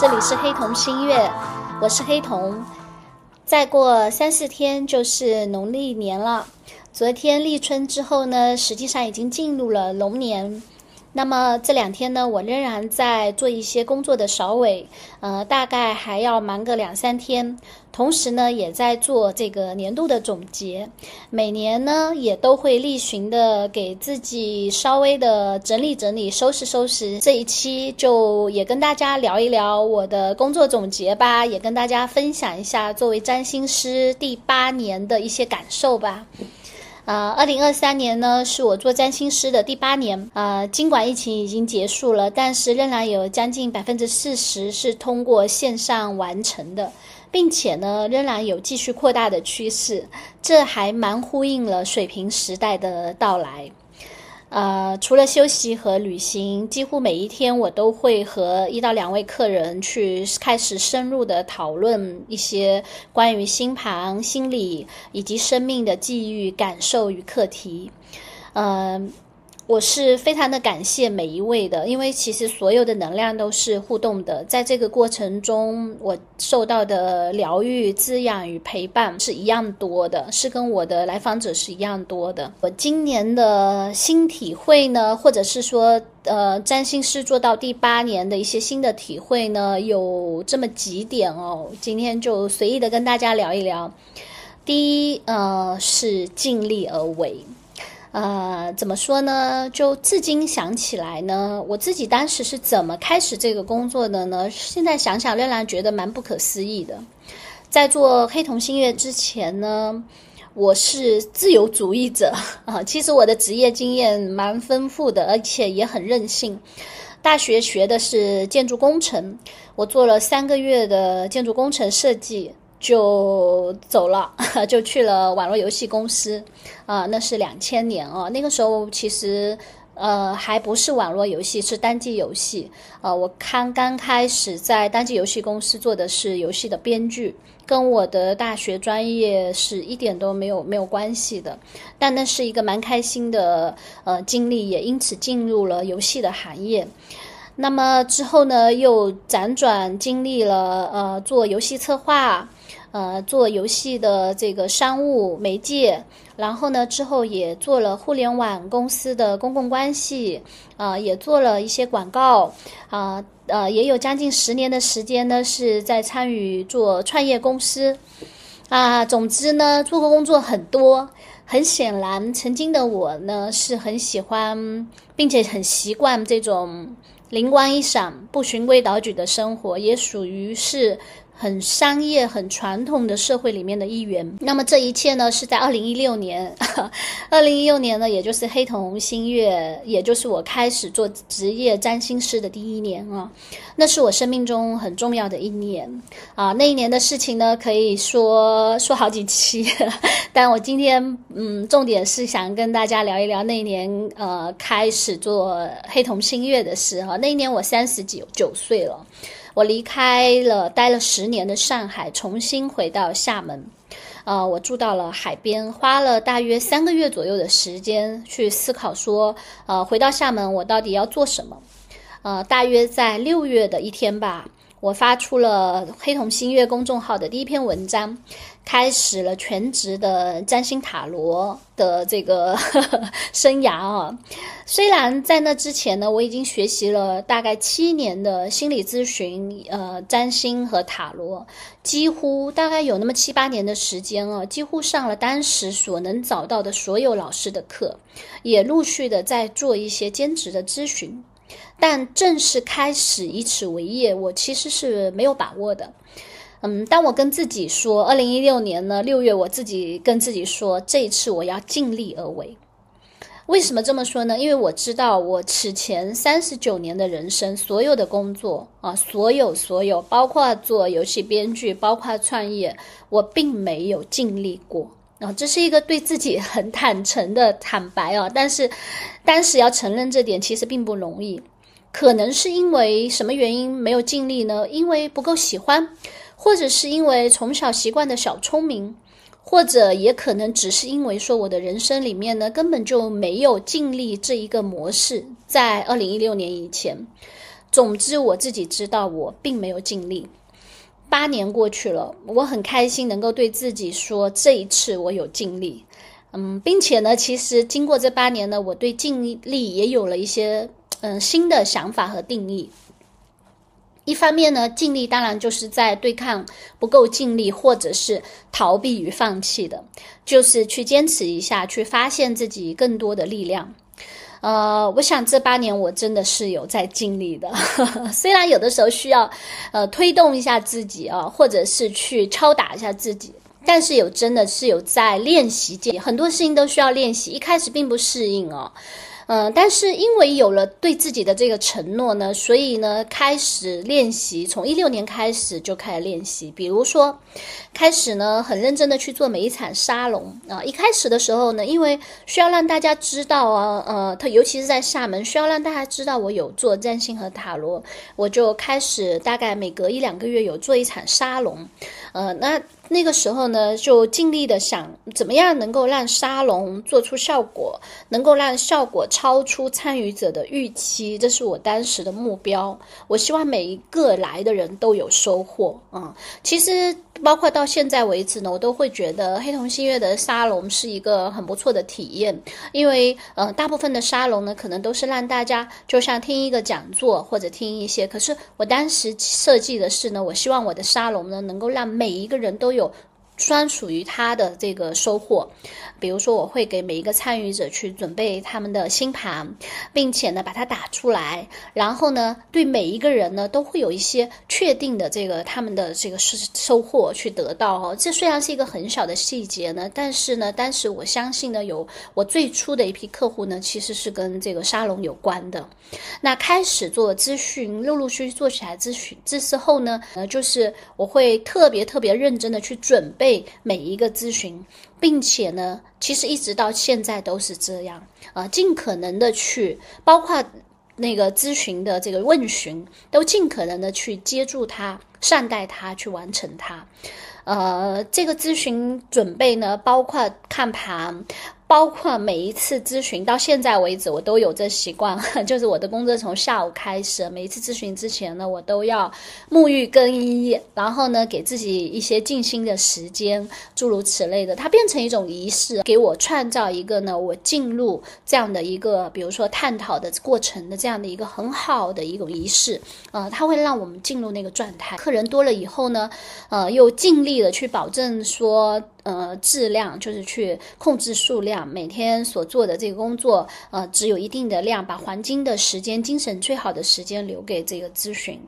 这里是黑瞳新月，我是黑瞳。再过三四天就是农历年了，昨天立春之后呢，实际上已经进入了龙年。那么这两天呢，我仍然在做一些工作的扫尾，呃，大概还要忙个两三天。同时呢，也在做这个年度的总结。每年呢，也都会例行的给自己稍微的整理整理、收拾收拾。这一期就也跟大家聊一聊我的工作总结吧，也跟大家分享一下作为占星师第八年的一些感受吧。呃，二零二三年呢，是我做占星师的第八年。呃，尽管疫情已经结束了，但是仍然有将近百分之四十是通过线上完成的，并且呢，仍然有继续扩大的趋势。这还蛮呼应了水平时代的到来。呃，除了休息和旅行，几乎每一天我都会和一到两位客人去开始深入的讨论一些关于星盘、心理以及生命的际遇、感受与课题。嗯。我是非常的感谢每一位的，因为其实所有的能量都是互动的，在这个过程中，我受到的疗愈、滋养与陪伴是一样多的，是跟我的来访者是一样多的。我今年的新体会呢，或者是说，呃，占星师做到第八年的一些新的体会呢，有这么几点哦，今天就随意的跟大家聊一聊。第一，呃，是尽力而为。呃，怎么说呢？就至今想起来呢，我自己当时是怎么开始这个工作的呢？现在想想仍然觉得蛮不可思议的。在做黑瞳星月之前呢，我是自由主义者 啊。其实我的职业经验蛮丰富的，而且也很任性。大学学的是建筑工程，我做了三个月的建筑工程设计。就走了，就去了网络游戏公司，啊，那是两千年哦。那个时候其实，呃，还不是网络游戏，是单机游戏。呃，我刚刚开始在单机游戏公司做的是游戏的编剧，跟我的大学专业是一点都没有没有关系的。但那是一个蛮开心的呃经历，也因此进入了游戏的行业。那么之后呢，又辗转经历了呃做游戏策划。呃，做游戏的这个商务媒介，然后呢，之后也做了互联网公司的公共关系，啊，也做了一些广告，啊，呃，也有将近十年的时间呢，是在参与做创业公司，啊，总之呢，做过工作很多。很显然，曾经的我呢，是很喜欢，并且很习惯这种灵光一闪、不循规蹈矩的生活，也属于是。很商业、很传统的社会里面的一员。那么这一切呢，是在二零一六年。二零一六年呢，也就是黑童星月，也就是我开始做职业占星师的第一年啊。那是我生命中很重要的一年啊。那一年的事情呢，可以说说好几期。但我今天嗯，重点是想跟大家聊一聊那一年呃，开始做黑童星月的事哈。那一年我三十九九岁了。我离开了待了十年的上海，重新回到厦门。呃，我住到了海边，花了大约三个月左右的时间去思考，说，呃，回到厦门我到底要做什么？呃，大约在六月的一天吧。我发出了黑瞳星月公众号的第一篇文章，开始了全职的占星塔罗的这个 生涯啊。虽然在那之前呢，我已经学习了大概七年的心理咨询、呃占星和塔罗，几乎大概有那么七八年的时间啊，几乎上了当时所能找到的所有老师的课，也陆续的在做一些兼职的咨询。但正式开始以此为业，我其实是没有把握的。嗯，当我跟自己说，二零一六年呢六月，我自己跟自己说，这一次我要尽力而为。为什么这么说呢？因为我知道，我此前三十九年的人生，所有的工作啊，所有所有，包括做游戏编剧，包括创业，我并没有尽力过。啊，这是一个对自己很坦诚的坦白啊，但是当时要承认这点其实并不容易，可能是因为什么原因没有尽力呢？因为不够喜欢，或者是因为从小习惯的小聪明，或者也可能只是因为说我的人生里面呢根本就没有尽力这一个模式，在二零一六年以前。总之，我自己知道我并没有尽力。八年过去了，我很开心能够对自己说，这一次我有尽力。嗯，并且呢，其实经过这八年呢，我对尽力也有了一些嗯新的想法和定义。方面呢，尽力当然就是在对抗不够尽力，或者是逃避与放弃的，就是去坚持一下，去发现自己更多的力量。呃，我想这八年我真的是有在尽力的，虽然有的时候需要呃推动一下自己啊，或者是去敲打一下自己，但是有真的是有在练习，很多事情都需要练习，一开始并不适应哦。嗯，但是因为有了对自己的这个承诺呢，所以呢，开始练习，从一六年开始就开始练习。比如说，开始呢，很认真的去做每一场沙龙啊。一开始的时候呢，因为需要让大家知道啊，呃，他尤其是在厦门，需要让大家知道我有做占星和塔罗，我就开始大概每隔一两个月有做一场沙龙，呃，那。那个时候呢，就尽力的想怎么样能够让沙龙做出效果，能够让效果超出参与者的预期，这是我当时的目标。我希望每一个来的人都有收获啊！其实包括到现在为止呢，我都会觉得黑瞳新月的沙龙是一个很不错的体验，因为呃，大部分的沙龙呢，可能都是让大家就像听一个讲座或者听一些，可是我当时设计的是呢，我希望我的沙龙呢，能够让每一个人都有。专属于他的这个收获，比如说我会给每一个参与者去准备他们的星盘，并且呢把它打出来，然后呢对每一个人呢都会有一些确定的这个他们的这个收收获去得到哦。这虽然是一个很小的细节呢，但是呢，当时我相信呢有我最初的一批客户呢其实是跟这个沙龙有关的。那开始做咨询，陆陆续续做起来咨询，这时候呢，呃，就是我会特别特别认真的去准备。每一个咨询，并且呢，其实一直到现在都是这样啊，尽可能的去，包括那个咨询的这个问询，都尽可能的去接住他，善待他，去完成他。呃，这个咨询准备呢，包括看盘。包括每一次咨询到现在为止，我都有这习惯，就是我的工作从下午开始，每一次咨询之前呢，我都要沐浴更衣，然后呢，给自己一些静心的时间，诸如此类的，它变成一种仪式，给我创造一个呢，我进入这样的一个，比如说探讨的过程的这样的一个很好的一种仪式，呃，它会让我们进入那个状态。客人多了以后呢，呃，又尽力的去保证说。呃，质量就是去控制数量，每天所做的这个工作，呃，只有一定的量，把黄金的时间、精神最好的时间留给这个咨询。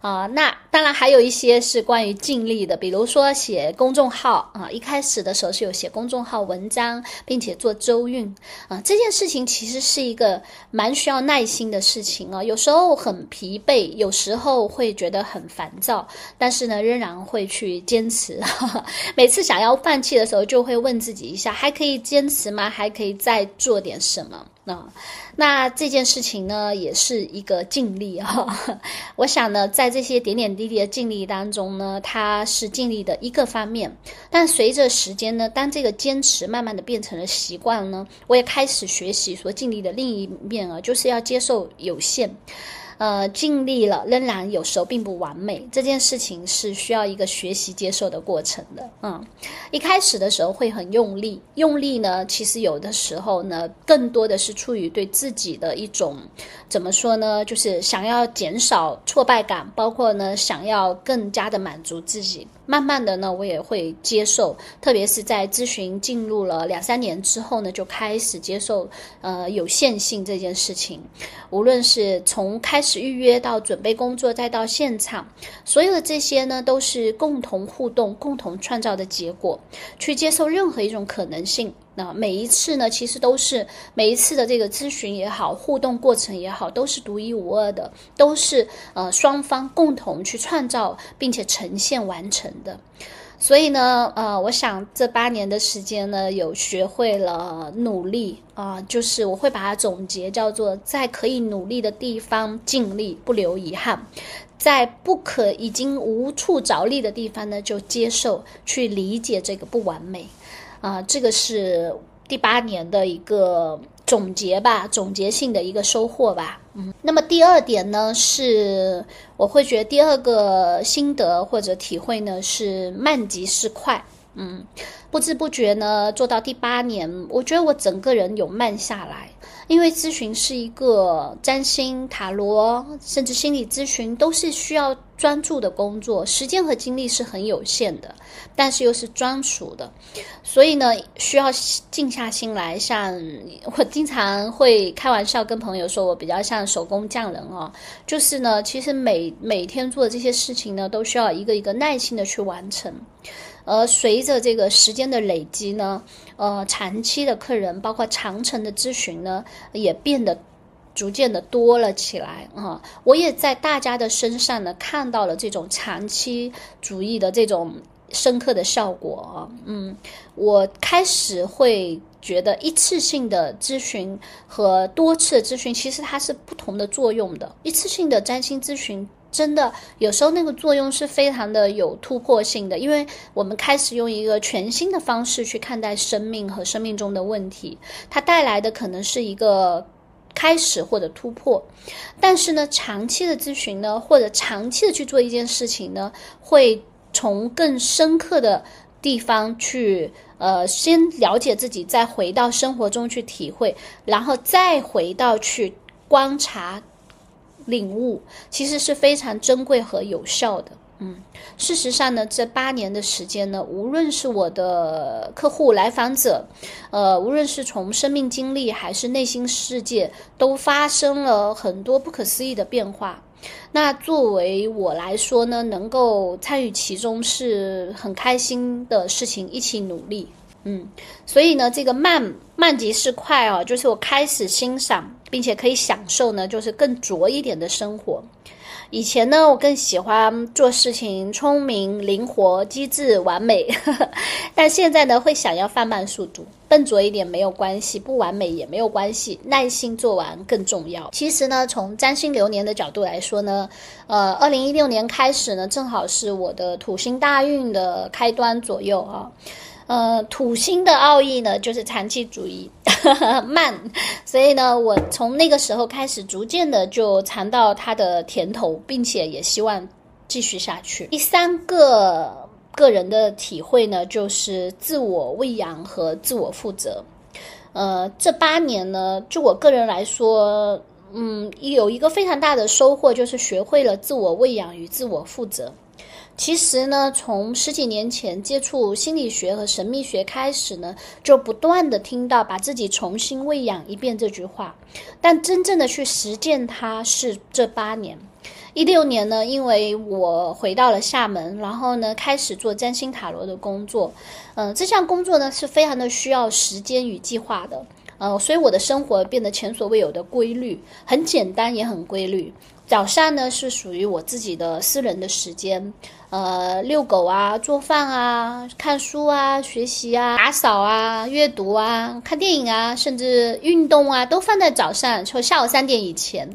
啊，那当然还有一些是关于尽力的，比如说写公众号啊，一开始的时候是有写公众号文章，并且做周运啊，这件事情其实是一个蛮需要耐心的事情啊，有时候很疲惫，有时候会觉得很烦躁，但是呢，仍然会去坚持。每次想要放。气的时候就会问自己一下，还可以坚持吗？还可以再做点什么？那那这件事情呢，也是一个尽力哈。我想呢，在这些点点滴滴的尽力当中呢，它是尽力的一个方面。但随着时间呢，当这个坚持慢慢的变成了习惯呢，我也开始学习说尽力的另一面啊，就是要接受有限。呃，尽力了，仍然有时候并不完美。这件事情是需要一个学习接受的过程的。嗯，一开始的时候会很用力，用力呢，其实有的时候呢，更多的是出于对自己的一种怎么说呢？就是想要减少挫败感，包括呢，想要更加的满足自己。慢慢的呢，我也会接受，特别是在咨询进入了两三年之后呢，就开始接受呃有限性这件事情。无论是从开始预约到准备工作，再到现场，所有的这些呢，都是共同互动、共同创造的结果。去接受任何一种可能性。那每一次呢，其实都是每一次的这个咨询也好，互动过程也好，都是独一无二的，都是呃双方共同去创造并且呈现完成的。所以呢，呃，我想这八年的时间呢，有学会了努力啊，就是我会把它总结叫做在可以努力的地方尽力，不留遗憾；在不可已经无处着力的地方呢，就接受去理解这个不完美。啊，这个是第八年的一个总结吧，总结性的一个收获吧。嗯，那么第二点呢，是我会觉得第二个心得或者体会呢是慢即是快。嗯，不知不觉呢做到第八年，我觉得我整个人有慢下来。因为咨询是一个占星、塔罗，甚至心理咨询，都是需要专注的工作，时间和精力是很有限的，但是又是专属的，所以呢，需要静下心来。像我经常会开玩笑跟朋友说，我比较像手工匠人哦，就是呢，其实每每天做的这些事情呢，都需要一个一个耐心的去完成。而随着这个时间的累积呢，呃，长期的客人，包括长程的咨询呢，也变得逐渐的多了起来啊。我也在大家的身上呢看到了这种长期主义的这种深刻的效果啊。嗯，我开始会觉得一次性的咨询和多次的咨询其实它是不同的作用的。一次性的占星咨询。真的，有时候那个作用是非常的有突破性的，因为我们开始用一个全新的方式去看待生命和生命中的问题，它带来的可能是一个开始或者突破。但是呢，长期的咨询呢，或者长期的去做一件事情呢，会从更深刻的地方去，呃，先了解自己，再回到生活中去体会，然后再回到去观察。领悟其实是非常珍贵和有效的。嗯，事实上呢，这八年的时间呢，无论是我的客户、来访者，呃，无论是从生命经历还是内心世界，都发生了很多不可思议的变化。那作为我来说呢，能够参与其中是很开心的事情，一起努力。嗯，所以呢，这个慢慢即是快啊，就是我开始欣赏并且可以享受呢，就是更拙一点的生活。以前呢，我更喜欢做事情聪明、灵活、机智、完美，但现在呢，会想要放慢速度，笨拙一点没有关系，不完美也没有关系，耐心做完更重要。其实呢，从占星流年的角度来说呢，呃，二零一六年开始呢，正好是我的土星大运的开端左右啊。呃，土星的奥义呢，就是长期主义，慢，所以呢，我从那个时候开始，逐渐的就尝到它的甜头，并且也希望继续下去。第三个个人的体会呢，就是自我喂养和自我负责。呃，这八年呢，就我个人来说，嗯，有一个非常大的收获，就是学会了自我喂养与自我负责。其实呢，从十几年前接触心理学和神秘学开始呢，就不断的听到把自己重新喂养一遍这句话，但真正的去实践它是这八年。一六年呢，因为我回到了厦门，然后呢开始做占星塔罗的工作，嗯，这项工作呢是非常的需要时间与计划的，呃，所以我的生活变得前所未有的规律，很简单也很规律。早上呢是属于我自己的私人的时间，呃，遛狗啊，做饭啊，看书啊，学习啊，打扫啊，阅读啊，看电影啊，甚至运动啊，都放在早上，就下午三点以前。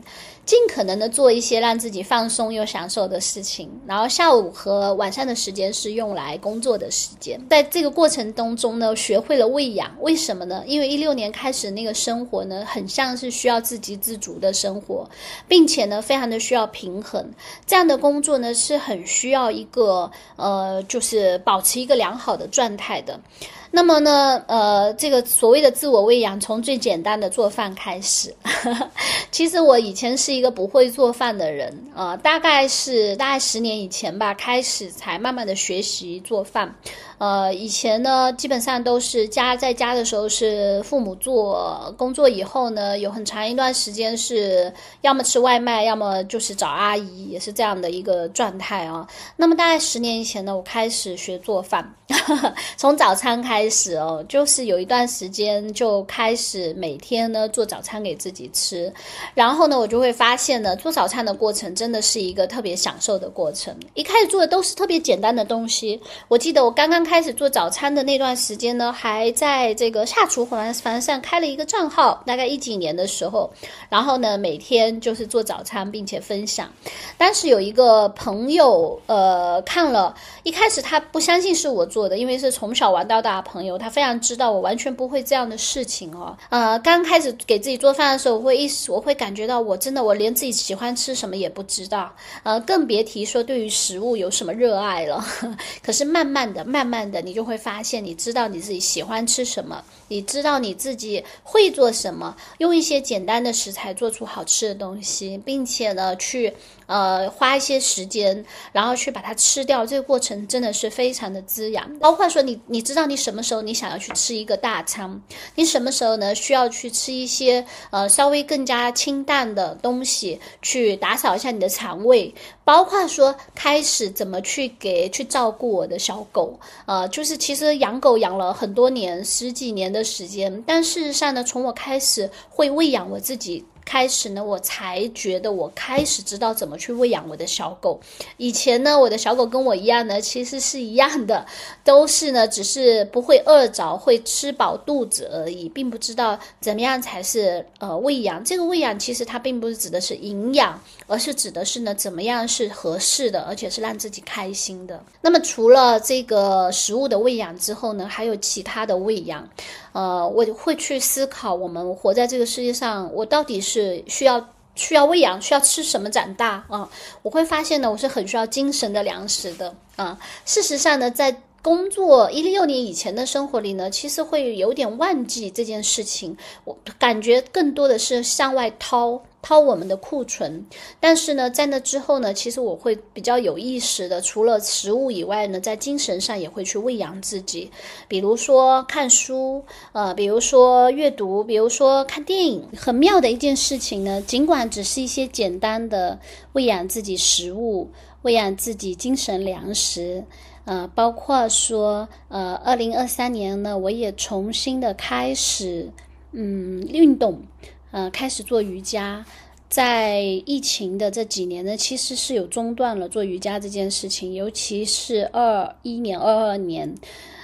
尽可能的做一些让自己放松又享受的事情，然后下午和晚上的时间是用来工作的时间。在这个过程当中呢，学会了喂养。为什么呢？因为一六年开始那个生活呢，很像是需要自给自足的生活，并且呢，非常的需要平衡。这样的工作呢，是很需要一个呃，就是保持一个良好的状态的。那么呢，呃，这个所谓的自我喂养，从最简单的做饭开始。其实我以前是一个不会做饭的人呃，大概是大概十年以前吧，开始才慢慢的学习做饭。呃，以前呢，基本上都是家在家的时候是父母做，工作以后呢，有很长一段时间是要么吃外卖，要么就是找阿姨，也是这样的一个状态啊。那么大概十年以前呢，我开始学做饭，从早餐开始哦，就是有一段时间就开始每天呢做早餐给自己吃，然后呢，我就会发现呢，做早餐的过程真的是一个特别享受的过程。一开始做的都是特别简单的东西，我记得我刚刚开。开始做早餐的那段时间呢，还在这个下厨房房上开了一个账号，大概一几年的时候，然后呢，每天就是做早餐，并且分享。当时有一个朋友，呃，看了一开始他不相信是我做的，因为是从小玩到大，朋友，他非常知道我完全不会这样的事情哦。呃，刚开始给自己做饭的时候，我会意识，我会感觉到我真的我连自己喜欢吃什么也不知道，呃，更别提说对于食物有什么热爱了。可是慢慢的、慢慢你就会发现，你知道你自己喜欢吃什么，你知道你自己会做什么，用一些简单的食材做出好吃的东西，并且呢，去。呃，花一些时间，然后去把它吃掉，这个过程真的是非常的滋养。包括说，你你知道你什么时候你想要去吃一个大餐，你什么时候呢需要去吃一些呃稍微更加清淡的东西，去打扫一下你的肠胃。包括说开始怎么去给去照顾我的小狗，呃，就是其实养狗养了很多年，十几年的时间，但事实上呢，从我开始会喂养我自己。开始呢，我才觉得我开始知道怎么去喂养我的小狗。以前呢，我的小狗跟我一样呢，其实是一样的，都是呢，只是不会饿着，会吃饱肚子而已，并不知道怎么样才是呃喂养。这个喂养其实它并不是指的是营养，而是指的是呢怎么样是合适的，而且是让自己开心的。那么除了这个食物的喂养之后呢，还有其他的喂养。呃，我会去思考，我们活在这个世界上，我到底是需要需要喂养，需要吃什么长大啊？我会发现呢，我是很需要精神的粮食的啊。事实上呢，在工作一六年以前的生活里呢，其实会有点忘记这件事情，我感觉更多的是向外掏。掏我们的库存，但是呢，在那之后呢，其实我会比较有意识的，除了食物以外呢，在精神上也会去喂养自己，比如说看书，呃，比如说阅读，比如说看电影。很妙的一件事情呢，尽管只是一些简单的喂养自己食物，喂养自己精神粮食，呃，包括说，呃，二零二三年呢，我也重新的开始，嗯，运动。呃，开始做瑜伽，在疫情的这几年呢，其实是有中断了做瑜伽这件事情，尤其是二一年、二二年。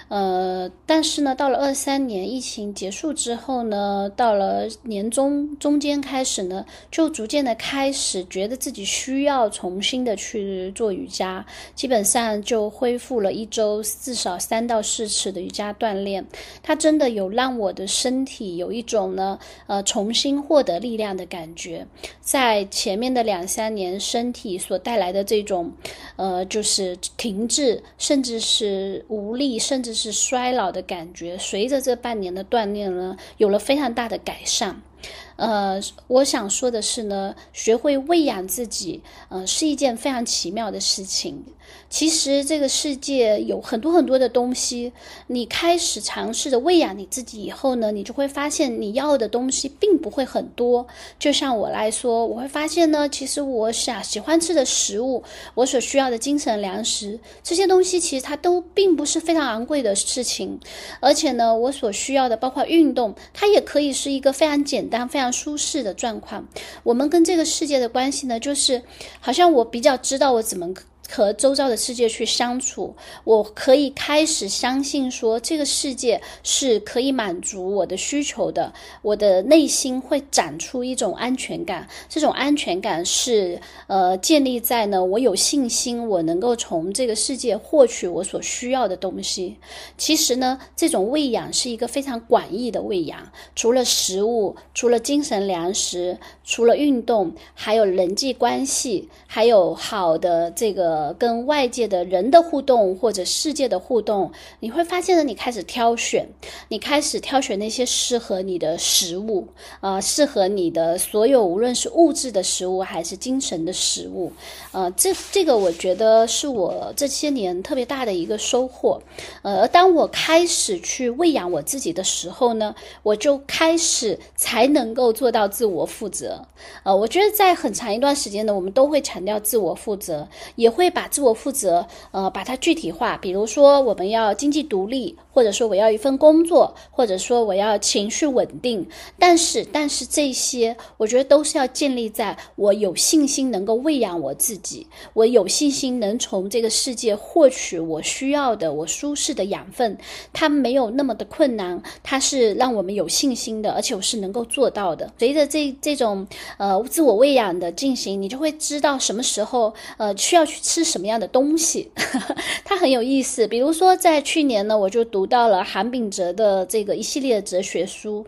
呃，但是呢，到了二三年疫情结束之后呢，到了年中中间开始呢，就逐渐的开始觉得自己需要重新的去做瑜伽，基本上就恢复了一周至少三到四次的瑜伽锻炼。它真的有让我的身体有一种呢，呃，重新获得力量的感觉。在前面的两三年，身体所带来的这种，呃，就是停滞，甚至是无力，甚至。是衰老的感觉，随着这半年的锻炼呢，有了非常大的改善。呃，我想说的是呢，学会喂养自己，呃，是一件非常奇妙的事情。其实这个世界有很多很多的东西，你开始尝试着喂养你自己以后呢，你就会发现你要的东西并不会很多。就像我来说，我会发现呢，其实我想喜欢吃的食物，我所需要的精神粮食这些东西，其实它都并不是非常昂贵的事情。而且呢，我所需要的包括运动，它也可以是一个非常简单、非常舒适的状况。我们跟这个世界的关系呢，就是好像我比较知道我怎么。和周遭的世界去相处，我可以开始相信说，这个世界是可以满足我的需求的。我的内心会长出一种安全感，这种安全感是呃建立在呢，我有信心，我能够从这个世界获取我所需要的东西。其实呢，这种喂养是一个非常广义的喂养，除了食物，除了精神粮食，除了运动，还有人际关系，还有好的这个。呃，跟外界的人的互动或者世界的互动，你会发现呢，你开始挑选，你开始挑选那些适合你的食物，呃，适合你的所有，无论是物质的食物还是精神的食物，呃，这这个我觉得是我这些年特别大的一个收获。呃，当我开始去喂养我自己的时候呢，我就开始才能够做到自我负责。呃，我觉得在很长一段时间呢，我们都会强调自我负责，也会。会把自我负责，呃，把它具体化。比如说，我们要经济独立，或者说我要一份工作，或者说我要情绪稳定。但是，但是这些，我觉得都是要建立在我有信心能够喂养我自己，我有信心能从这个世界获取我需要的、我舒适的养分。它没有那么的困难，它是让我们有信心的，而且我是能够做到的。随着这这种呃自我喂养的进行，你就会知道什么时候呃需要去吃。吃什么样的东西，它很有意思。比如说，在去年呢，我就读到了韩炳哲的这个一系列的哲学书。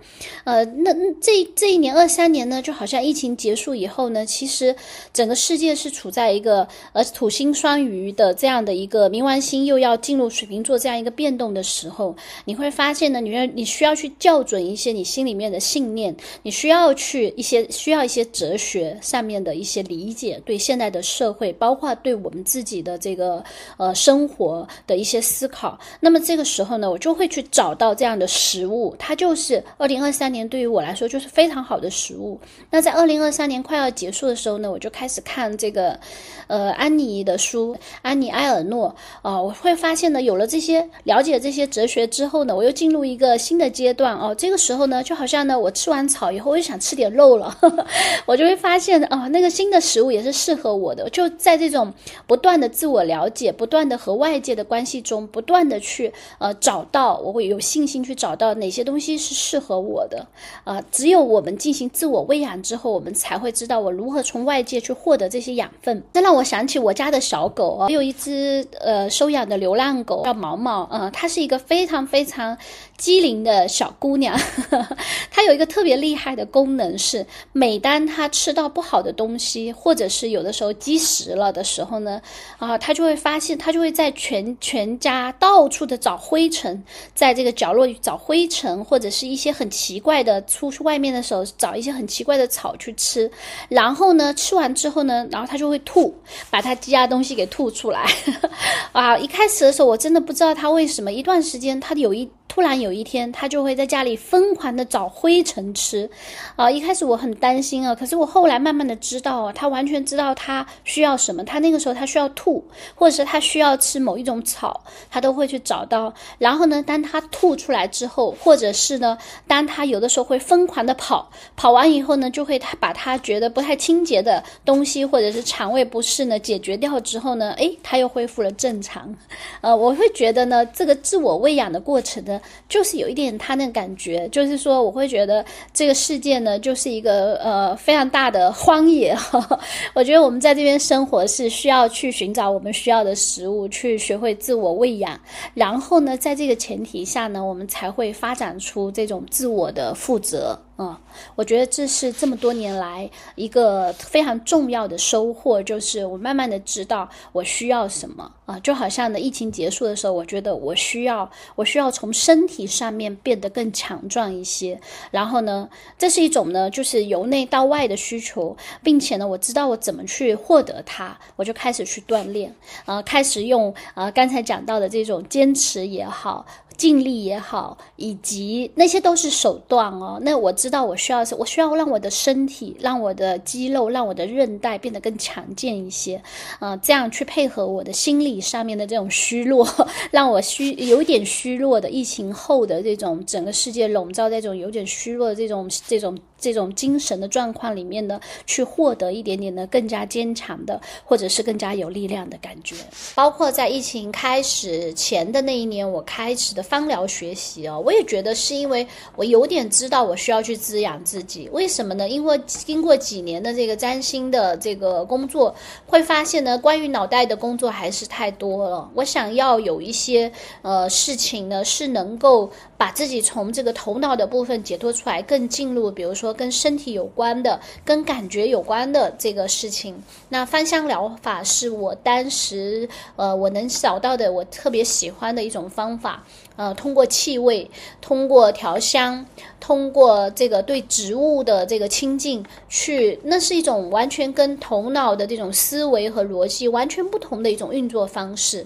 呃，那这这一年二三年呢，就好像疫情结束以后呢，其实整个世界是处在一个呃土星双鱼的这样的一个冥王星又要进入水瓶座这样一个变动的时候，你会发现呢，你要你需要去校准一些你心里面的信念，你需要去一些需要一些哲学上面的一些理解，对现在的社会，包括对我们自己的这个呃生活的一些思考。那么这个时候呢，我就会去找到这样的食物，它就是二零二三年对于我来说就是非常好的食物。那在二零二三年快要结束的时候呢，我就开始看这个呃安妮的书，安妮埃尔诺啊，我会发现呢，有了这些了解这些哲学之后呢，我又进入一个新的阶段哦。这个时候呢，就好像呢，我吃完草以后，我又想吃点肉了，我就会发现哦，那个新的食物也是适合我的。就在这种不断的自我了解、不断的和外界的关系中，不断的去呃找到，我会有信心去找到哪些东西是适合我的。啊，只有我们进行自我喂养之后，我们才会知道我如何从外界去获得这些养分。这让我想起我家的小狗啊，有一只呃收养的流浪狗叫毛毛，嗯，它是一个非常非常机灵的小姑娘。她有一个特别厉害的功能是，每当她吃到不好的东西，或者是有的时候积食了的时候呢，啊，她就会发现，她就会在全全家到处的找灰尘，在这个角落里找灰尘，或者是一些很奇怪的，出去外面的时候找一些很奇怪的草去吃，然后呢，吃完之后呢，然后她就会吐，把她积压东西给吐出来。啊，一开始的时候我真的不知道她为什么，一段时间她有一。突然有一天，他就会在家里疯狂的找灰尘吃，啊！一开始我很担心啊，可是我后来慢慢的知道啊，他完全知道他需要什么，他那个时候他需要吐，或者是他需要吃某一种草，他都会去找到。然后呢，当他吐出来之后，或者是呢，当他有的时候会疯狂的跑，跑完以后呢，就会他把他觉得不太清洁的东西，或者是肠胃不适呢解决掉之后呢，诶，他又恢复了正常。呃，我会觉得呢，这个自我喂养的过程呢。就是有一点他那感觉，就是说我会觉得这个世界呢，就是一个呃非常大的荒野。我觉得我们在这边生活是需要去寻找我们需要的食物，去学会自我喂养，然后呢，在这个前提下呢，我们才会发展出这种自我的负责。嗯，我觉得这是这么多年来一个非常重要的收获，就是我慢慢的知道我需要什么啊，就好像呢，疫情结束的时候，我觉得我需要，我需要从身体上面变得更强壮一些，然后呢，这是一种呢，就是由内到外的需求，并且呢，我知道我怎么去获得它，我就开始去锻炼，啊，开始用啊刚才讲到的这种坚持也好。尽力也好，以及那些都是手段哦。那我知道我需要，我需要让我的身体、让我的肌肉、让我的韧带变得更强健一些，啊，这样去配合我的心理上面的这种虚弱，让我虚有点虚弱的疫情后的这种整个世界笼罩在这种有点虚弱的这种这种。这种精神的状况里面呢，去获得一点点的更加坚强的，或者是更加有力量的感觉。包括在疫情开始前的那一年，我开始的芳疗学习哦，我也觉得是因为我有点知道我需要去滋养自己。为什么呢？因为经过几年的这个占星的这个工作，会发现呢，关于脑袋的工作还是太多了。我想要有一些呃事情呢，是能够把自己从这个头脑的部分解脱出来，更进入，比如说。跟身体有关的、跟感觉有关的这个事情，那芳香疗法是我当时呃我能找到的我特别喜欢的一种方法。呃，通过气味，通过调香，通过这个对植物的这个亲近，去那是一种完全跟头脑的这种思维和逻辑完全不同的一种运作方式。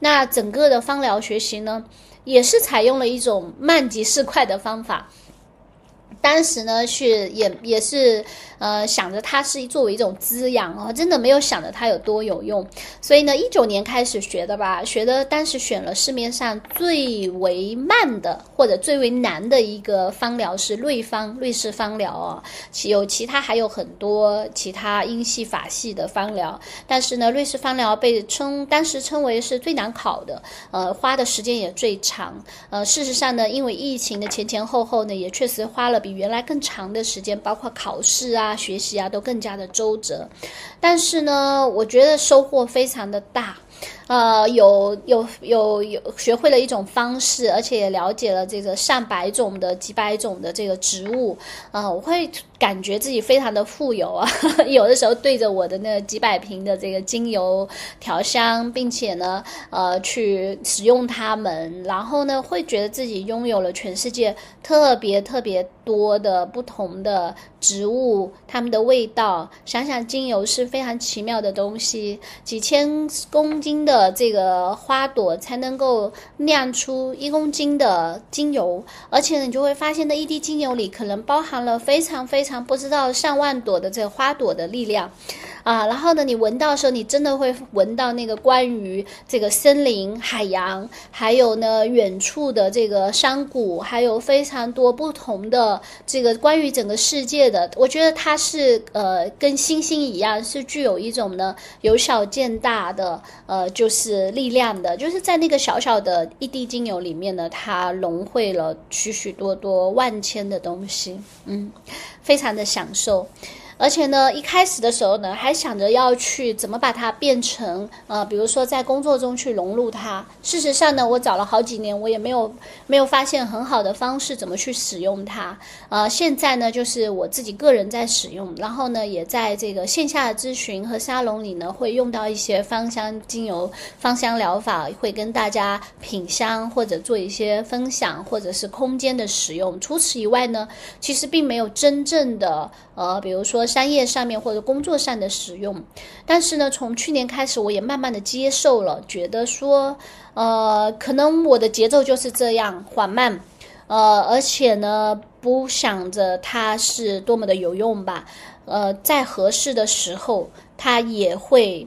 那整个的芳疗学习呢，也是采用了一种慢即是快的方法。当时呢，是也也是。呃，想着它是作为一种滋养哦，真的没有想着它有多有用。所以呢，一九年开始学的吧，学的当时选了市面上最为慢的或者最为难的一个方疗是瑞方瑞士方疗哦，其有其他还有很多其他英系法系的方疗，但是呢，瑞士方疗被称当时称为是最难考的，呃，花的时间也最长。呃，事实上呢，因为疫情的前前后后呢，也确实花了比。原来更长的时间，包括考试啊、学习啊，都更加的周折。但是呢，我觉得收获非常的大。呃，有有有有学会了一种方式，而且也了解了这个上百种的几百种的这个植物，呃，我会感觉自己非常的富有啊。有的时候对着我的那几百瓶的这个精油调香，并且呢，呃，去使用它们，然后呢，会觉得自己拥有了全世界特别特别多的不同的植物，它们的味道。想想精油是非常奇妙的东西，几千公斤的。的这个花朵才能够酿出一公斤的精油，而且你就会发现，那一滴精油里可能包含了非常非常不知道上万朵的这个花朵的力量。啊，然后呢，你闻到的时候，你真的会闻到那个关于这个森林、海洋，还有呢远处的这个山谷，还有非常多不同的这个关于整个世界的。我觉得它是呃跟星星一样，是具有一种呢由小见大的呃就是力量的，就是在那个小小的一滴精油里面呢，它融汇了许许多多万千的东西，嗯，非常的享受。而且呢，一开始的时候呢，还想着要去怎么把它变成呃，比如说在工作中去融入它。事实上呢，我找了好几年，我也没有没有发现很好的方式怎么去使用它。呃，现在呢，就是我自己个人在使用，然后呢，也在这个线下咨询和沙龙里呢，会用到一些芳香精油、芳香疗法，会跟大家品香或者做一些分享，或者是空间的使用。除此以外呢，其实并没有真正的呃，比如说。商业上面或者工作上的使用，但是呢，从去年开始，我也慢慢的接受了，觉得说，呃，可能我的节奏就是这样缓慢，呃，而且呢，不想着它是多么的有用吧，呃，在合适的时候，它也会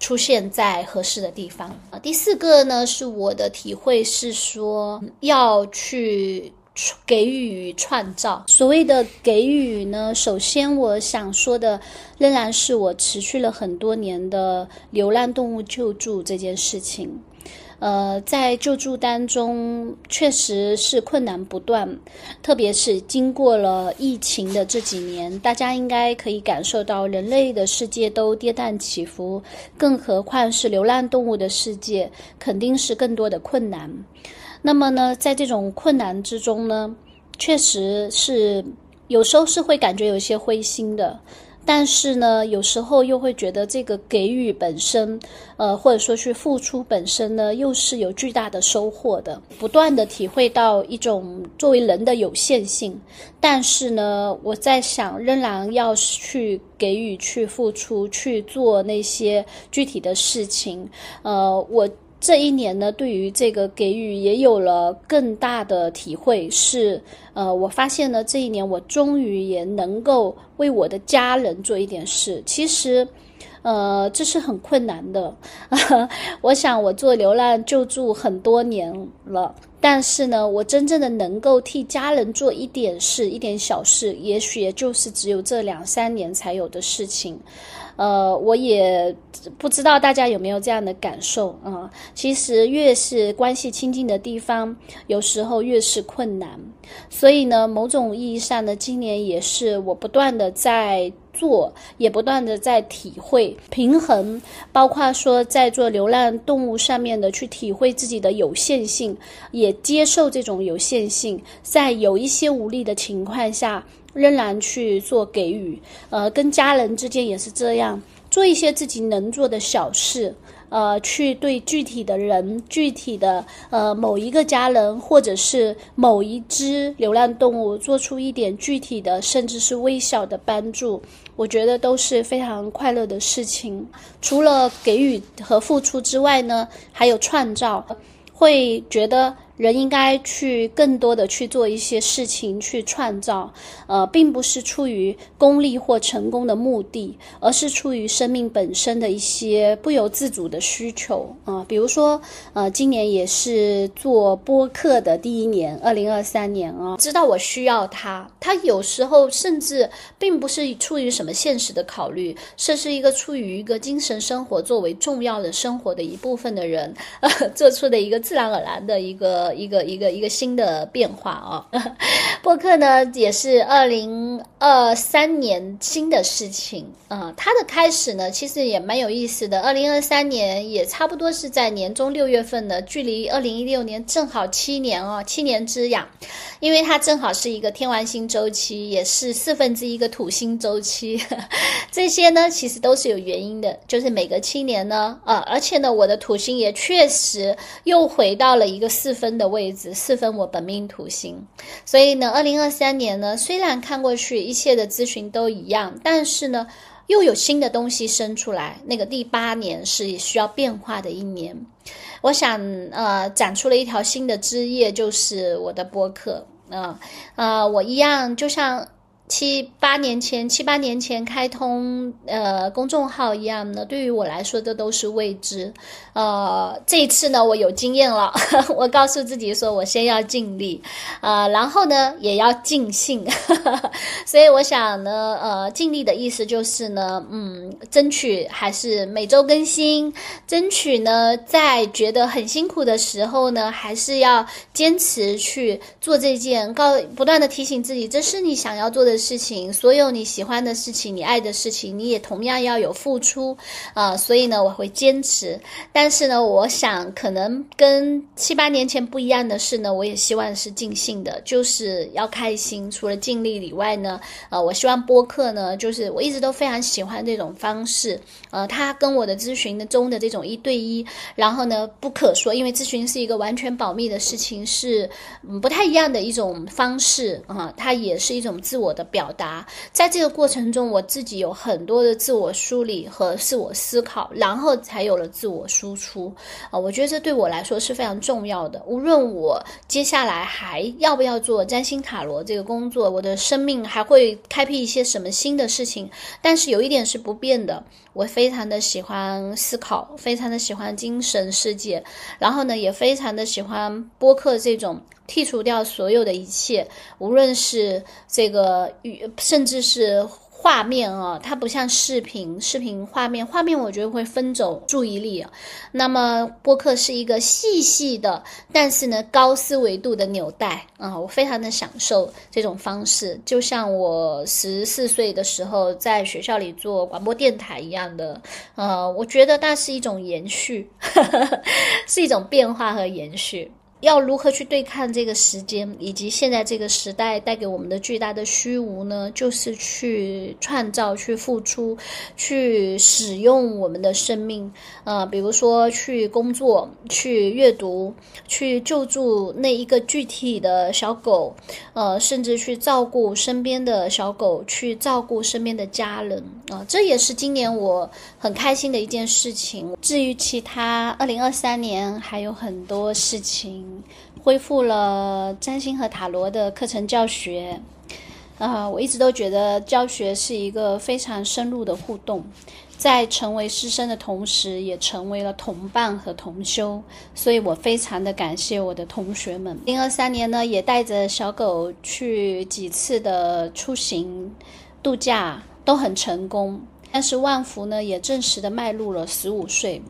出现在合适的地方。啊，第四个呢，是我的体会是说，要去。给予创造，所谓的给予呢，首先我想说的，仍然是我持续了很多年的流浪动物救助这件事情。呃，在救助当中，确实是困难不断，特别是经过了疫情的这几年，大家应该可以感受到人类的世界都跌宕起伏，更何况是流浪动物的世界，肯定是更多的困难。那么呢，在这种困难之中呢，确实是有时候是会感觉有些灰心的，但是呢，有时候又会觉得这个给予本身，呃，或者说去付出本身呢，又是有巨大的收获的。不断的体会到一种作为人的有限性，但是呢，我在想，仍然要去给予、去付出、去做那些具体的事情。呃，我。这一年呢，对于这个给予也有了更大的体会。是，呃，我发现呢，这一年我终于也能够为我的家人做一点事。其实，呃，这是很困难的。我想，我做流浪救助很多年了，但是呢，我真正的能够替家人做一点事、一点小事，也许也就是只有这两三年才有的事情。呃，我也不知道大家有没有这样的感受啊。其实越是关系亲近的地方，有时候越是困难。所以呢，某种意义上呢，今年也是我不断的在做，也不断的在体会平衡，包括说在做流浪动物上面的去体会自己的有限性，也接受这种有限性，在有一些无力的情况下。仍然去做给予，呃，跟家人之间也是这样，做一些自己能做的小事，呃，去对具体的人、具体的呃某一个家人，或者是某一只流浪动物，做出一点具体的，甚至是微小的帮助，我觉得都是非常快乐的事情。除了给予和付出之外呢，还有创造，会觉得。人应该去更多的去做一些事情，去创造，呃，并不是出于功利或成功的目的，而是出于生命本身的一些不由自主的需求啊。比如说，呃，今年也是做播客的第一年，二零二三年啊，知道我需要它，它有时候甚至并不是出于什么现实的考虑，这是一个出于一个精神生活作为重要的生活的一部分的人，呃，做出的一个自然而然的一个。一个一个一个新的变化啊。播客呢也是二零二三年新的事情啊，它的开始呢其实也蛮有意思的。二零二三年也差不多是在年中六月份的，距离二零一六年正好七年哦，七年之痒，因为它正好是一个天王星周期，也是四分之一个土星周期，这些呢其实都是有原因的，就是每隔七年呢，呃，而且呢我的土星也确实又回到了一个四分的位置，四分我本命土星，所以呢，二零二三年呢虽然看过去一切的咨询都一样，但是呢。又有新的东西生出来，那个第八年是需要变化的一年。我想，呃，长出了一条新的枝叶，就是我的播客。啊，啊，我一样，就像。七八年前，七八年前开通呃公众号一样呢，对于我来说这都是未知。呃，这一次呢，我有经验了，我告诉自己说，我先要尽力，呃，然后呢，也要尽兴。所以我想呢，呃，尽力的意思就是呢，嗯，争取还是每周更新，争取呢，在觉得很辛苦的时候呢，还是要坚持去做这件，告不断的提醒自己，这是你想要做的。事情，所有你喜欢的事情，你爱的事情，你也同样要有付出啊！所以呢，我会坚持。但但是呢，我想可能跟七八年前不一样的是呢，我也希望是尽兴的，就是要开心。除了尽力以外呢，呃，我希望播客呢，就是我一直都非常喜欢这种方式。呃，他跟我的咨询的中的这种一对一，然后呢，不可说，因为咨询是一个完全保密的事情，是嗯不太一样的一种方式啊，它也是一种自我的。表达，在这个过程中，我自己有很多的自我梳理和自我思考，然后才有了自我输出。啊，我觉得这对我来说是非常重要的。无论我接下来还要不要做占星塔罗这个工作，我的生命还会开辟一些什么新的事情，但是有一点是不变的，我非非常的喜欢思考，非常的喜欢精神世界，然后呢，也非常的喜欢播客这种。剔除掉所有的一切，无论是这个语，甚至是画面啊，它不像视频，视频画面，画面我觉得会分走注意力啊。那么播客是一个细细的，但是呢高思维度的纽带啊，我非常的享受这种方式，就像我十四岁的时候在学校里做广播电台一样的。呃，我觉得那是一种延续，是一种变化和延续。要如何去对抗这个时间，以及现在这个时代带给我们的巨大的虚无呢？就是去创造、去付出、去使用我们的生命。呃，比如说去工作、去阅读、去救助那一个具体的小狗，呃，甚至去照顾身边的小狗，去照顾身边的家人。啊，这也是今年我很开心的一件事情。至于其他，二零二三年还有很多事情。恢复了占星和塔罗的课程教学，啊，我一直都觉得教学是一个非常深入的互动，在成为师生的同时，也成为了同伴和同修，所以我非常的感谢我的同学们。零二三年呢，也带着小狗去几次的出行度假，都很成功。但是万福呢，也正式的迈入了十五岁。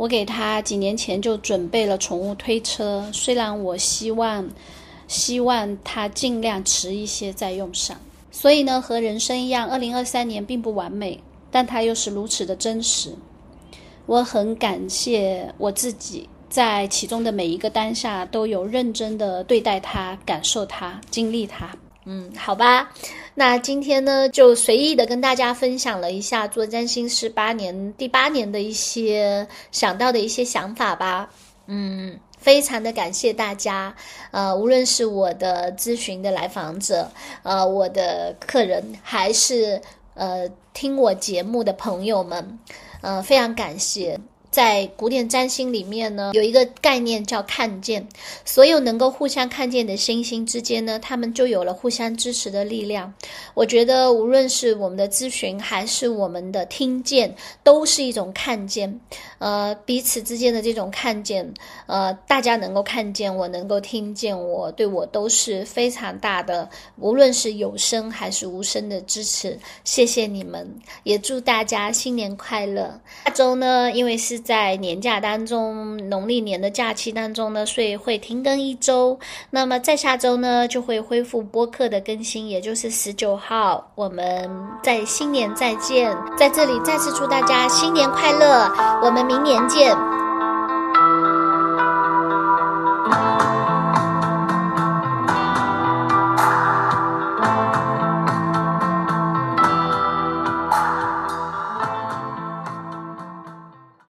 我给他几年前就准备了宠物推车，虽然我希望，希望他尽量迟一些再用上。所以呢，和人生一样，二零二三年并不完美，但它又是如此的真实。我很感谢我自己，在其中的每一个当下都有认真的对待它、感受它、经历它。嗯，好吧，那今天呢，就随意的跟大家分享了一下做占星师八年第八年的一些想到的一些想法吧。嗯，非常的感谢大家，呃，无论是我的咨询的来访者，呃，我的客人，还是呃听我节目的朋友们，呃，非常感谢。在古典占星里面呢，有一个概念叫看见，所有能够互相看见的星星之间呢，他们就有了互相支持的力量。我觉得无论是我们的咨询还是我们的听见，都是一种看见。呃，彼此之间的这种看见，呃，大家能够看见我，能够听见我，对我都是非常大的，无论是有声还是无声的支持。谢谢你们，也祝大家新年快乐。下周呢，因为是。在年假当中，农历年的假期当中呢，所以会停更一周。那么在下周呢，就会恢复播客的更新，也就是十九号，我们在新年再见。在这里再次祝大家新年快乐，我们明年见。